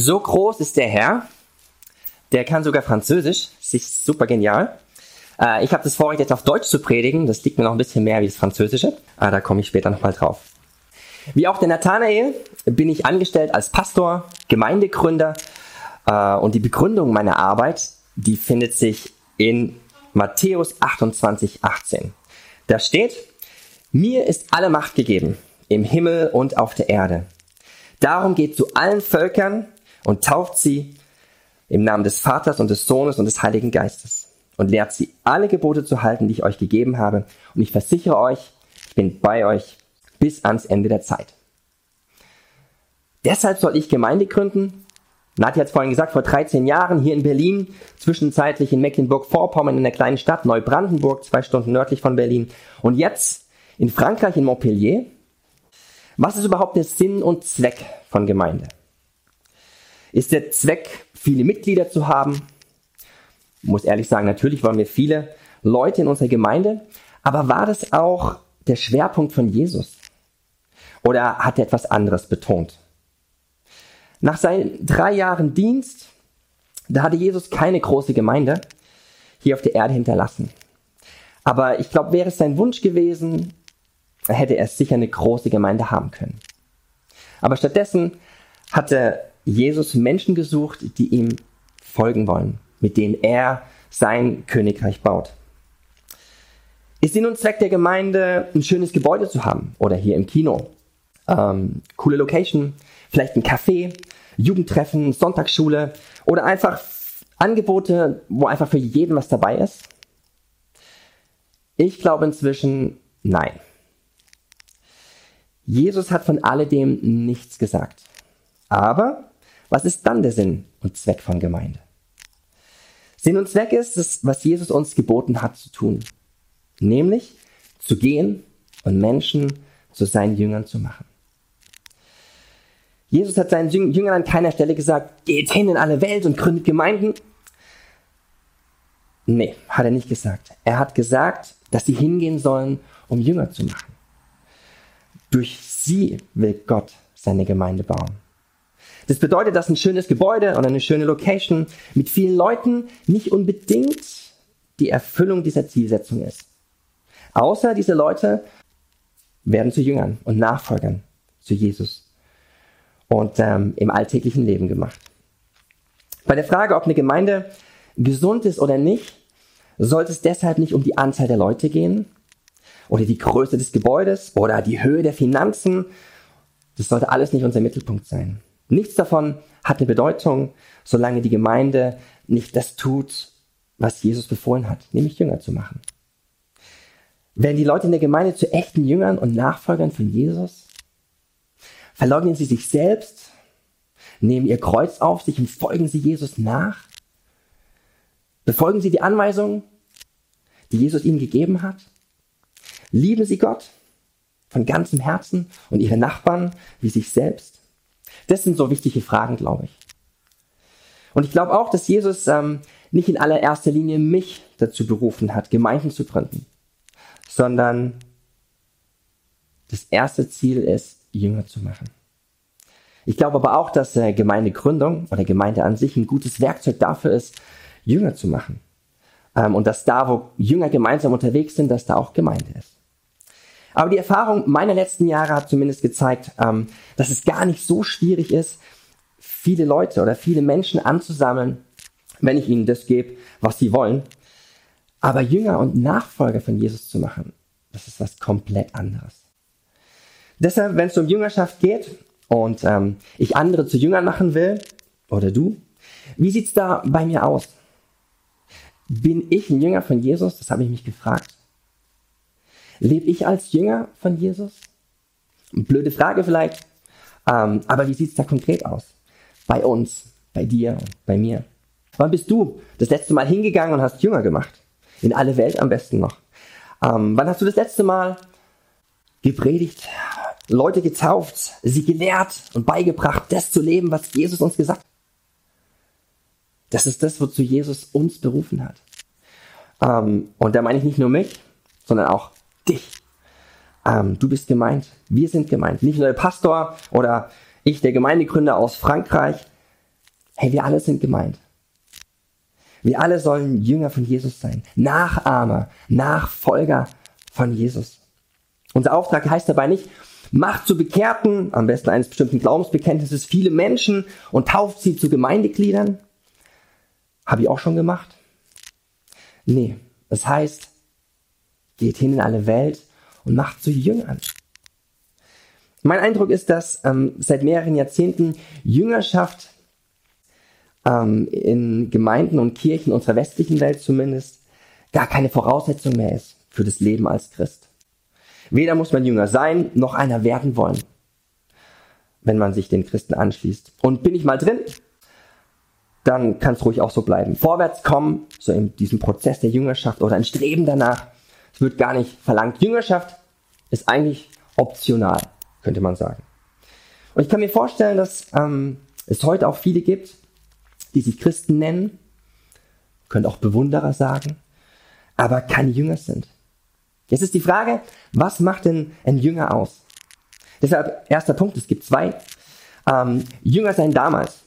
So groß ist der Herr, der kann sogar Französisch, das ist super genial. Äh, ich habe das Vorrecht, jetzt auf Deutsch zu predigen, das liegt mir noch ein bisschen mehr wie das Französische, aber da komme ich später nochmal drauf. Wie auch der Nathanael bin ich angestellt als Pastor, Gemeindegründer äh, und die Begründung meiner Arbeit, die findet sich in Matthäus 28, 18. Da steht, mir ist alle Macht gegeben, im Himmel und auf der Erde. Darum geht zu allen Völkern und tauft sie im Namen des Vaters und des Sohnes und des Heiligen Geistes und lehrt sie alle Gebote zu halten, die ich euch gegeben habe. Und ich versichere euch, ich bin bei euch bis ans Ende der Zeit. Deshalb soll ich Gemeinde gründen. Nadja hat es vorhin gesagt, vor 13 Jahren hier in Berlin, zwischenzeitlich in Mecklenburg-Vorpommern in der kleinen Stadt Neubrandenburg, zwei Stunden nördlich von Berlin. Und jetzt in Frankreich, in Montpellier. Was ist überhaupt der Sinn und Zweck von Gemeinde? Ist der Zweck, viele Mitglieder zu haben? Ich muss ehrlich sagen, natürlich wollen wir viele Leute in unserer Gemeinde, aber war das auch der Schwerpunkt von Jesus? Oder hat er etwas anderes betont? Nach seinen drei Jahren Dienst, da hatte Jesus keine große Gemeinde hier auf der Erde hinterlassen. Aber ich glaube, wäre es sein Wunsch gewesen, hätte er sicher eine große Gemeinde haben können. Aber stattdessen hatte Jesus Menschen gesucht, die ihm folgen wollen, mit denen er sein Königreich baut. Ist Sinn und Zweck der Gemeinde, ein schönes Gebäude zu haben oder hier im Kino? Ähm, coole Location, vielleicht ein Café, Jugendtreffen, Sonntagsschule oder einfach Angebote, wo einfach für jeden was dabei ist? Ich glaube inzwischen nein. Jesus hat von alledem nichts gesagt. Aber was ist dann der Sinn und Zweck von Gemeinde? Sinn und Zweck ist es, was Jesus uns geboten hat zu tun. Nämlich zu gehen und Menschen zu seinen Jüngern zu machen. Jesus hat seinen Jüngern an keiner Stelle gesagt, geht hin in alle Welt und gründet Gemeinden. Nee, hat er nicht gesagt. Er hat gesagt, dass sie hingehen sollen, um Jünger zu machen. Durch sie will Gott seine Gemeinde bauen. Das bedeutet, dass ein schönes Gebäude oder eine schöne Location mit vielen Leuten nicht unbedingt die Erfüllung dieser Zielsetzung ist. Außer diese Leute werden zu Jüngern und Nachfolgern zu Jesus und ähm, im alltäglichen Leben gemacht. Bei der Frage, ob eine Gemeinde gesund ist oder nicht, sollte es deshalb nicht um die Anzahl der Leute gehen oder die Größe des Gebäudes oder die Höhe der Finanzen. Das sollte alles nicht unser Mittelpunkt sein. Nichts davon hat eine Bedeutung, solange die Gemeinde nicht das tut, was Jesus befohlen hat, nämlich Jünger zu machen. Werden die Leute in der Gemeinde zu echten Jüngern und Nachfolgern von Jesus? Verleugnen sie sich selbst, nehmen ihr Kreuz auf sich und folgen sie Jesus nach? Befolgen sie die Anweisungen, die Jesus ihnen gegeben hat? Lieben sie Gott von ganzem Herzen und ihre Nachbarn wie sich selbst? Das sind so wichtige Fragen, glaube ich. Und ich glaube auch, dass Jesus ähm, nicht in allererster Linie mich dazu berufen hat, Gemeinden zu gründen, sondern das erste Ziel ist, Jünger zu machen. Ich glaube aber auch, dass äh, Gemeindegründung oder Gemeinde an sich ein gutes Werkzeug dafür ist, Jünger zu machen. Ähm, und dass da, wo Jünger gemeinsam unterwegs sind, dass da auch Gemeinde ist. Aber die Erfahrung meiner letzten Jahre hat zumindest gezeigt, ähm, dass es gar nicht so schwierig ist, viele Leute oder viele Menschen anzusammeln, wenn ich ihnen das gebe, was sie wollen. Aber Jünger und Nachfolger von Jesus zu machen, das ist was komplett anderes. Deshalb, wenn es um Jüngerschaft geht und ähm, ich andere zu Jüngern machen will, oder du, wie sieht's da bei mir aus? Bin ich ein Jünger von Jesus? Das habe ich mich gefragt. Lebe ich als Jünger von Jesus? Blöde Frage vielleicht, ähm, aber wie sieht's da konkret aus? Bei uns, bei dir, bei mir. Wann bist du das letzte Mal hingegangen und hast Jünger gemacht? In alle Welt am besten noch. Ähm, wann hast du das letzte Mal gepredigt, Leute getauft, sie gelehrt und beigebracht, das zu leben, was Jesus uns gesagt hat? Das ist das, wozu Jesus uns berufen hat. Ähm, und da meine ich nicht nur mich, sondern auch dich. Ähm, du bist gemeint. Wir sind gemeint. Nicht nur der Pastor oder ich, der Gemeindegründer aus Frankreich. Hey, wir alle sind gemeint. Wir alle sollen Jünger von Jesus sein. Nachahmer, Nachfolger von Jesus. Unser Auftrag heißt dabei nicht, macht zu Bekehrten, am besten eines bestimmten Glaubensbekenntnisses, viele Menschen und tauft sie zu Gemeindegliedern. Habe ich auch schon gemacht. Nee, das heißt, geht hin in alle Welt und macht zu Jüngern. Mein Eindruck ist, dass ähm, seit mehreren Jahrzehnten Jüngerschaft ähm, in Gemeinden und Kirchen unserer westlichen Welt zumindest gar keine Voraussetzung mehr ist für das Leben als Christ. Weder muss man Jünger sein, noch einer werden wollen, wenn man sich den Christen anschließt. Und bin ich mal drin, dann kann es ruhig auch so bleiben. Vorwärts kommen, so in diesem Prozess der Jüngerschaft oder ein Streben danach, wird gar nicht verlangt. Jüngerschaft ist eigentlich optional, könnte man sagen. Und ich kann mir vorstellen, dass ähm, es heute auch viele gibt, die sich Christen nennen, können auch Bewunderer sagen, aber keine Jünger sind. Jetzt ist die Frage, was macht denn ein Jünger aus? Deshalb erster Punkt, es gibt zwei. Ähm, Jünger sein damals.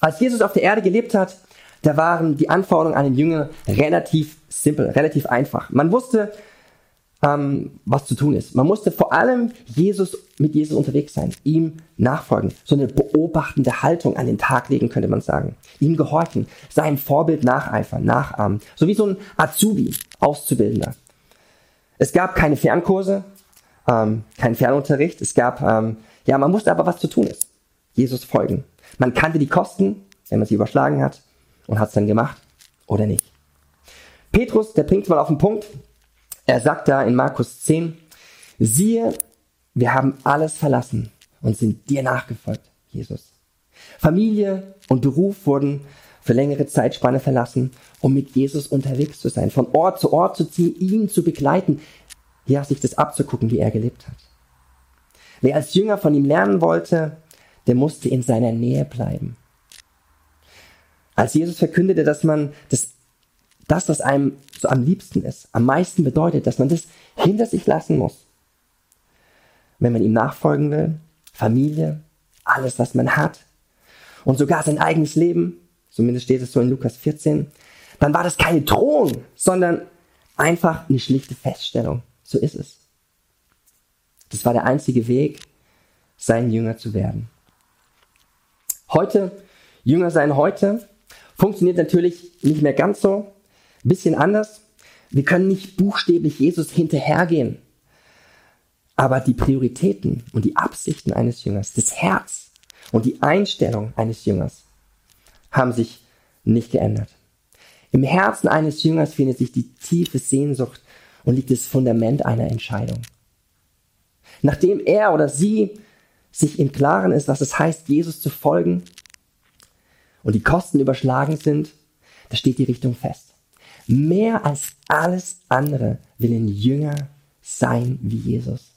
Als Jesus auf der Erde gelebt hat, da waren die Anforderungen an den Jünger relativ simpel, relativ einfach. Man wusste, ähm, was zu tun ist. Man musste vor allem Jesus mit Jesus unterwegs sein, ihm nachfolgen, so eine beobachtende Haltung an den Tag legen, könnte man sagen. Ihm gehorchen, sein Vorbild nacheifern, nachahmen, so wie so ein Azubi, Auszubildender. Es gab keine Fernkurse, ähm, kein Fernunterricht. Es gab, ähm, ja, man wusste aber, was zu tun ist. Jesus folgen. Man kannte die Kosten, wenn man sie überschlagen hat, und hat es dann gemacht oder nicht. Petrus, der bringt mal auf den Punkt. Er sagt da in Markus 10, siehe, wir haben alles verlassen und sind dir nachgefolgt, Jesus. Familie und Beruf wurden für längere Zeitspanne verlassen, um mit Jesus unterwegs zu sein, von Ort zu Ort zu ziehen, ihn zu begleiten, ja, sich das abzugucken, wie er gelebt hat. Wer als Jünger von ihm lernen wollte, der musste in seiner Nähe bleiben. Als Jesus verkündete, dass man das, das, was einem so am liebsten ist, am meisten bedeutet, dass man das hinter sich lassen muss, wenn man ihm nachfolgen will, Familie, alles, was man hat und sogar sein eigenes Leben, zumindest steht es so in Lukas 14, dann war das keine Drohung, sondern einfach eine schlichte Feststellung. So ist es. Das war der einzige Weg, sein Jünger zu werden. Heute, Jünger sein heute, funktioniert natürlich nicht mehr ganz so, ein bisschen anders. Wir können nicht buchstäblich Jesus hinterhergehen. Aber die Prioritäten und die Absichten eines Jüngers, das Herz und die Einstellung eines Jüngers haben sich nicht geändert. Im Herzen eines Jüngers findet sich die tiefe Sehnsucht und liegt das Fundament einer Entscheidung. Nachdem er oder sie sich im Klaren ist, was es heißt, Jesus zu folgen und die Kosten überschlagen sind, da steht die Richtung fest. Mehr als alles andere will ein Jünger sein wie Jesus.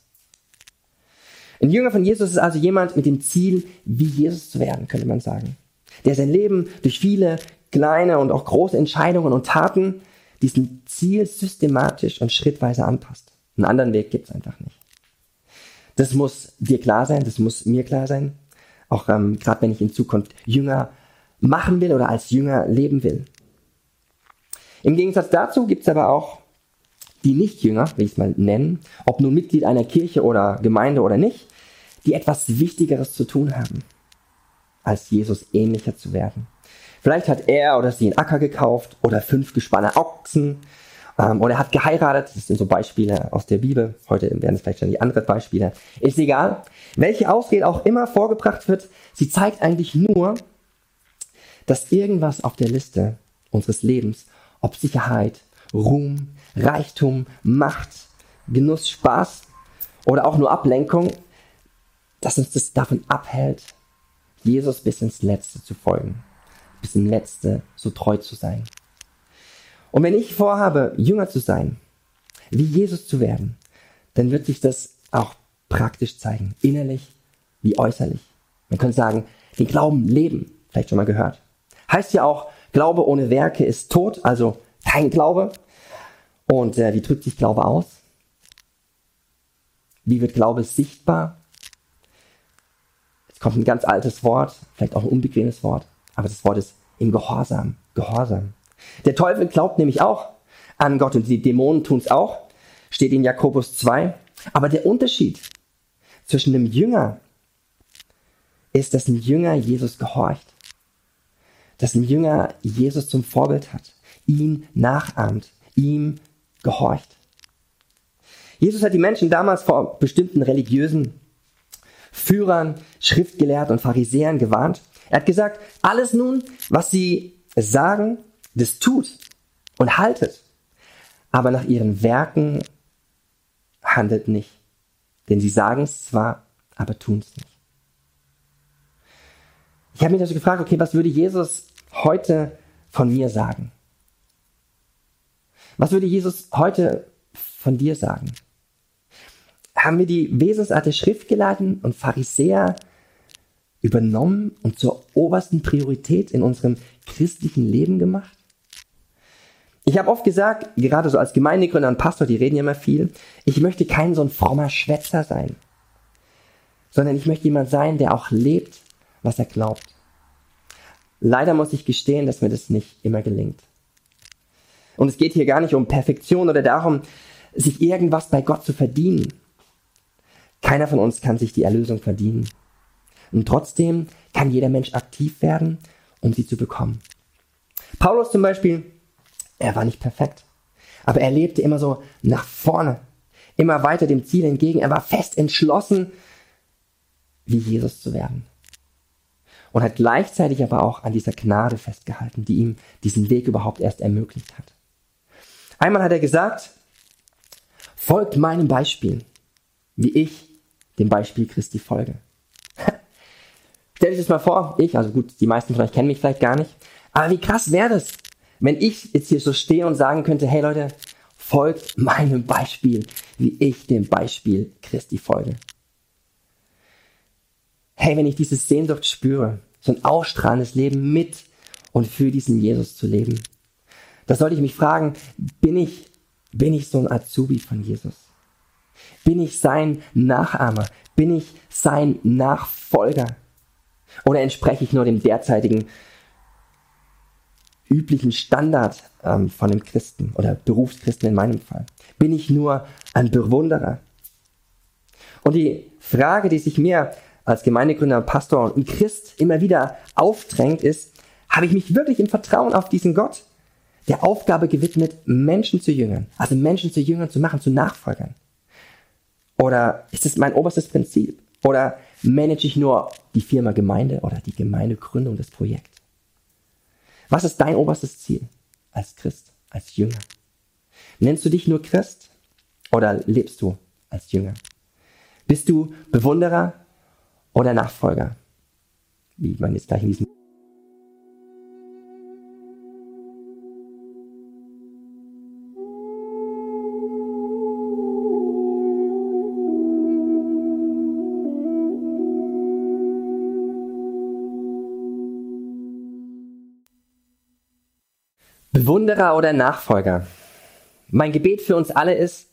Ein Jünger von Jesus ist also jemand mit dem Ziel, wie Jesus zu werden, könnte man sagen der sein Leben durch viele kleine und auch große Entscheidungen und Taten diesem Ziel systematisch und schrittweise anpasst. Einen anderen Weg gibt es einfach nicht. Das muss dir klar sein, das muss mir klar sein. Auch ähm, gerade wenn ich in Zukunft Jünger machen will oder als Jünger leben will. Im Gegensatz dazu gibt es aber auch die Nichtjünger, will ich es mal nennen, ob nun Mitglied einer Kirche oder Gemeinde oder nicht, die etwas Wichtigeres zu tun haben als Jesus ähnlicher zu werden. Vielleicht hat er oder sie einen Acker gekauft oder fünf Gespanne Ochsen ähm, oder er hat geheiratet. Das sind so Beispiele aus der Bibel. Heute werden es vielleicht schon die anderen Beispiele. Ist egal. Welche Ausrede auch immer vorgebracht wird, sie zeigt eigentlich nur, dass irgendwas auf der Liste unseres Lebens, ob Sicherheit, Ruhm, Reichtum, Macht, Genuss, Spaß oder auch nur Ablenkung, dass uns das davon abhält, Jesus bis ins Letzte zu folgen, bis ins Letzte so treu zu sein. Und wenn ich vorhabe, Jünger zu sein, wie Jesus zu werden, dann wird sich das auch praktisch zeigen, innerlich wie äußerlich. Man könnte sagen, den Glauben leben, vielleicht schon mal gehört. Heißt ja auch, Glaube ohne Werke ist tot, also kein Glaube. Und äh, wie drückt sich Glaube aus? Wie wird Glaube sichtbar? Jetzt kommt ein ganz altes Wort, vielleicht auch ein unbequemes Wort, aber das Wort ist im Gehorsam. Gehorsam. Der Teufel glaubt nämlich auch an Gott und die Dämonen tun es auch, steht in Jakobus 2. Aber der Unterschied zwischen einem Jünger ist, dass ein Jünger Jesus gehorcht. Dass ein Jünger Jesus zum Vorbild hat, ihn nachahmt, ihm gehorcht. Jesus hat die Menschen damals vor bestimmten religiösen Führern, Schriftgelehrten und Pharisäern gewarnt. Er hat gesagt, alles nun, was sie sagen, das tut und haltet, aber nach ihren Werken handelt nicht. Denn sie sagen es zwar, aber tun es nicht. Ich habe mich also gefragt, okay, was würde Jesus heute von mir sagen? Was würde Jesus heute von dir sagen? Haben wir die Wesensart der Schriftgelehrten und Pharisäer übernommen und zur obersten Priorität in unserem christlichen Leben gemacht? Ich habe oft gesagt, gerade so als Gemeindegründer und Pastor, die reden ja immer viel, ich möchte kein so ein frommer Schwätzer sein, sondern ich möchte jemand sein, der auch lebt, was er glaubt. Leider muss ich gestehen, dass mir das nicht immer gelingt. Und es geht hier gar nicht um Perfektion oder darum, sich irgendwas bei Gott zu verdienen. Keiner von uns kann sich die Erlösung verdienen. Und trotzdem kann jeder Mensch aktiv werden, um sie zu bekommen. Paulus zum Beispiel, er war nicht perfekt. Aber er lebte immer so nach vorne, immer weiter dem Ziel entgegen. Er war fest entschlossen, wie Jesus zu werden. Und hat gleichzeitig aber auch an dieser Gnade festgehalten, die ihm diesen Weg überhaupt erst ermöglicht hat. Einmal hat er gesagt, folgt meinem Beispiel, wie ich dem Beispiel Christi folge. Stell dich das mal vor, ich, also gut, die meisten von euch kennen mich vielleicht gar nicht, aber wie krass wäre das, wenn ich jetzt hier so stehe und sagen könnte, hey Leute, folgt meinem Beispiel, wie ich dem Beispiel Christi folge. Hey, wenn ich diese Sehnsucht spüre, so ein ausstrahlendes Leben mit und für diesen Jesus zu leben, da sollte ich mich fragen, bin ich, bin ich so ein Azubi von Jesus? Bin ich sein Nachahmer? Bin ich sein Nachfolger? Oder entspreche ich nur dem derzeitigen üblichen Standard ähm, von einem Christen oder Berufschristen in meinem Fall? Bin ich nur ein Bewunderer? Und die Frage, die sich mir als Gemeindegründer, Pastor und Christ immer wieder aufdrängt, ist, habe ich mich wirklich im Vertrauen auf diesen Gott der Aufgabe gewidmet, Menschen zu jüngern, also Menschen zu jüngern zu machen, zu Nachfolgern? Oder ist es mein oberstes Prinzip? Oder manage ich nur die Firma Gemeinde oder die Gemeindegründung des Projekts? Was ist dein oberstes Ziel als Christ, als Jünger? Nennst du dich nur Christ oder lebst du als Jünger? Bist du Bewunderer oder Nachfolger? Wie man jetzt in diesem Bewunderer oder Nachfolger. Mein Gebet für uns alle ist,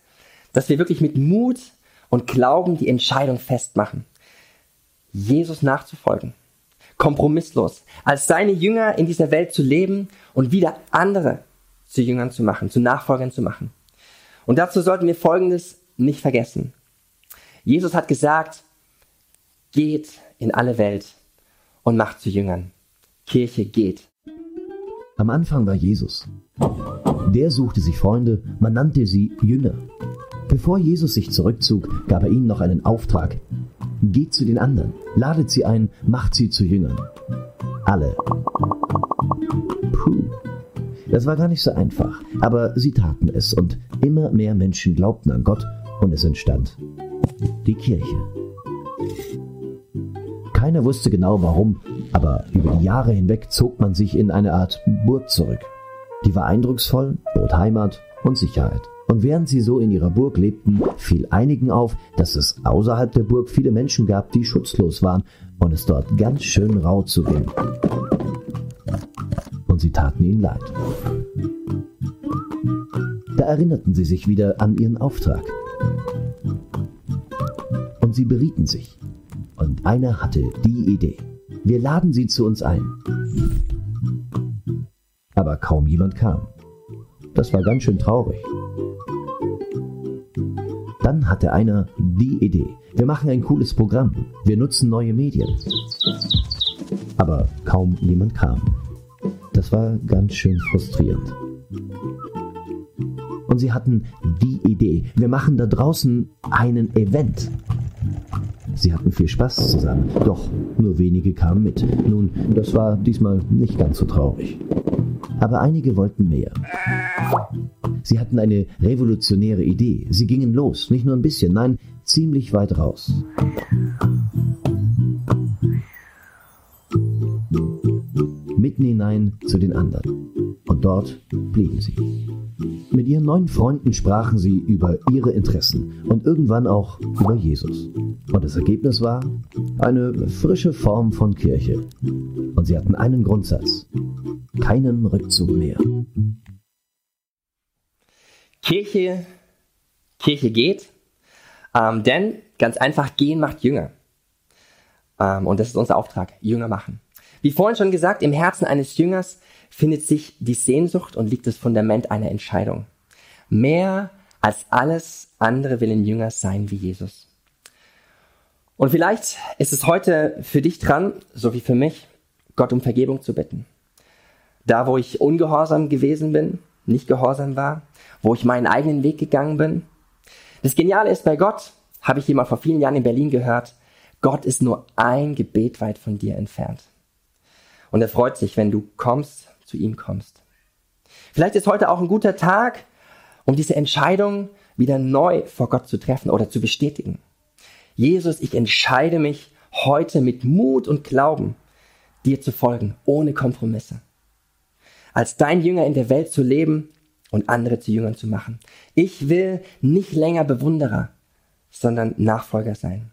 dass wir wirklich mit Mut und Glauben die Entscheidung festmachen, Jesus nachzufolgen, kompromisslos, als seine Jünger in dieser Welt zu leben und wieder andere zu Jüngern zu machen, zu Nachfolgern zu machen. Und dazu sollten wir Folgendes nicht vergessen. Jesus hat gesagt, geht in alle Welt und macht zu Jüngern. Kirche geht. Am Anfang war Jesus. Der suchte sich Freunde, man nannte sie Jünger. Bevor Jesus sich zurückzog, gab er ihnen noch einen Auftrag. Geht zu den anderen, ladet sie ein, macht sie zu Jüngern. Alle. Puh. Das war gar nicht so einfach, aber sie taten es und immer mehr Menschen glaubten an Gott und es entstand die Kirche. Keiner wusste genau warum, aber über die Jahre hinweg zog man sich in eine Art Burg zurück. Die war eindrucksvoll, bot Heimat und Sicherheit. Und während sie so in ihrer Burg lebten, fiel einigen auf, dass es außerhalb der Burg viele Menschen gab, die schutzlos waren und es dort ganz schön rau zuging. Und sie taten ihnen leid. Da erinnerten sie sich wieder an ihren Auftrag. Und sie berieten sich. Und einer hatte die Idee. Wir laden sie zu uns ein. Aber kaum jemand kam. Das war ganz schön traurig. Dann hatte einer die Idee. Wir machen ein cooles Programm. Wir nutzen neue Medien. Aber kaum jemand kam. Das war ganz schön frustrierend. Und sie hatten die Idee. Wir machen da draußen einen Event. Sie hatten viel Spaß zusammen, doch nur wenige kamen mit. Nun, das war diesmal nicht ganz so traurig. Aber einige wollten mehr. Sie hatten eine revolutionäre Idee. Sie gingen los, nicht nur ein bisschen, nein, ziemlich weit raus. Mitten hinein zu den anderen. Und dort blieben sie. Mit ihren neuen Freunden sprachen sie über ihre Interessen und irgendwann auch über Jesus. Und das Ergebnis war eine frische Form von Kirche. Und sie hatten einen Grundsatz. Keinen Rückzug mehr. Kirche, Kirche geht, ähm, denn ganz einfach gehen macht Jünger. Ähm, und das ist unser Auftrag, Jünger machen. Wie vorhin schon gesagt, im Herzen eines Jüngers findet sich die Sehnsucht und liegt das Fundament einer Entscheidung. Mehr als alles andere will ein Jünger sein wie Jesus. Und vielleicht ist es heute für dich dran, so wie für mich, Gott um Vergebung zu bitten. Da, wo ich ungehorsam gewesen bin, nicht gehorsam war, wo ich meinen eigenen Weg gegangen bin. Das Geniale ist bei Gott, habe ich jemand vor vielen Jahren in Berlin gehört, Gott ist nur ein Gebet weit von dir entfernt. Und er freut sich, wenn du kommst, zu ihm kommst. Vielleicht ist heute auch ein guter Tag, um diese Entscheidung wieder neu vor Gott zu treffen oder zu bestätigen. Jesus, ich entscheide mich heute mit Mut und Glauben, dir zu folgen, ohne Kompromisse. Als dein Jünger in der Welt zu leben und andere zu Jüngern zu machen. Ich will nicht länger Bewunderer, sondern Nachfolger sein.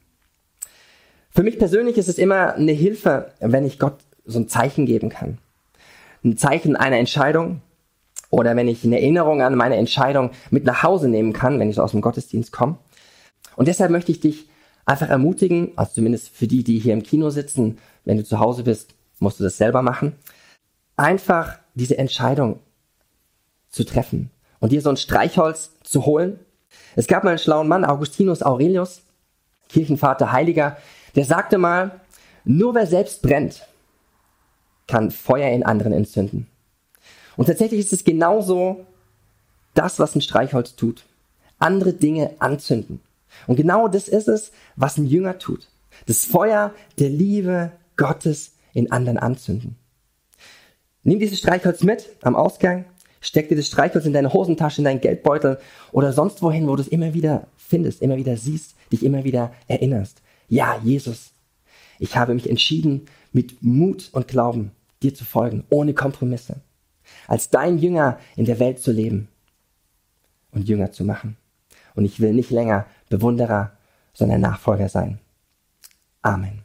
Für mich persönlich ist es immer eine Hilfe, wenn ich Gott so ein Zeichen geben kann. Ein Zeichen einer Entscheidung oder wenn ich eine Erinnerung an meine Entscheidung mit nach Hause nehmen kann, wenn ich so aus dem Gottesdienst komme. Und deshalb möchte ich dich einfach ermutigen, also zumindest für die, die hier im Kino sitzen, wenn du zu Hause bist, musst du das selber machen, einfach diese Entscheidung zu treffen und dir so ein Streichholz zu holen. Es gab mal einen schlauen Mann, Augustinus Aurelius, Kirchenvater, Heiliger, der sagte mal, nur wer selbst brennt, kann Feuer in anderen entzünden. Und tatsächlich ist es genauso das, was ein Streichholz tut. Andere Dinge anzünden. Und genau das ist es, was ein Jünger tut. Das Feuer der Liebe Gottes in anderen anzünden. Nimm dieses Streichholz mit am Ausgang, steck dir das Streichholz in deine Hosentasche, in deinen Geldbeutel oder sonst wohin, wo du es immer wieder findest, immer wieder siehst, dich immer wieder erinnerst. Ja, Jesus, ich habe mich entschieden, mit Mut und Glauben dir zu folgen, ohne Kompromisse. Als dein Jünger in der Welt zu leben und Jünger zu machen. Und ich will nicht länger Bewunderer, sondern Nachfolger sein. Amen.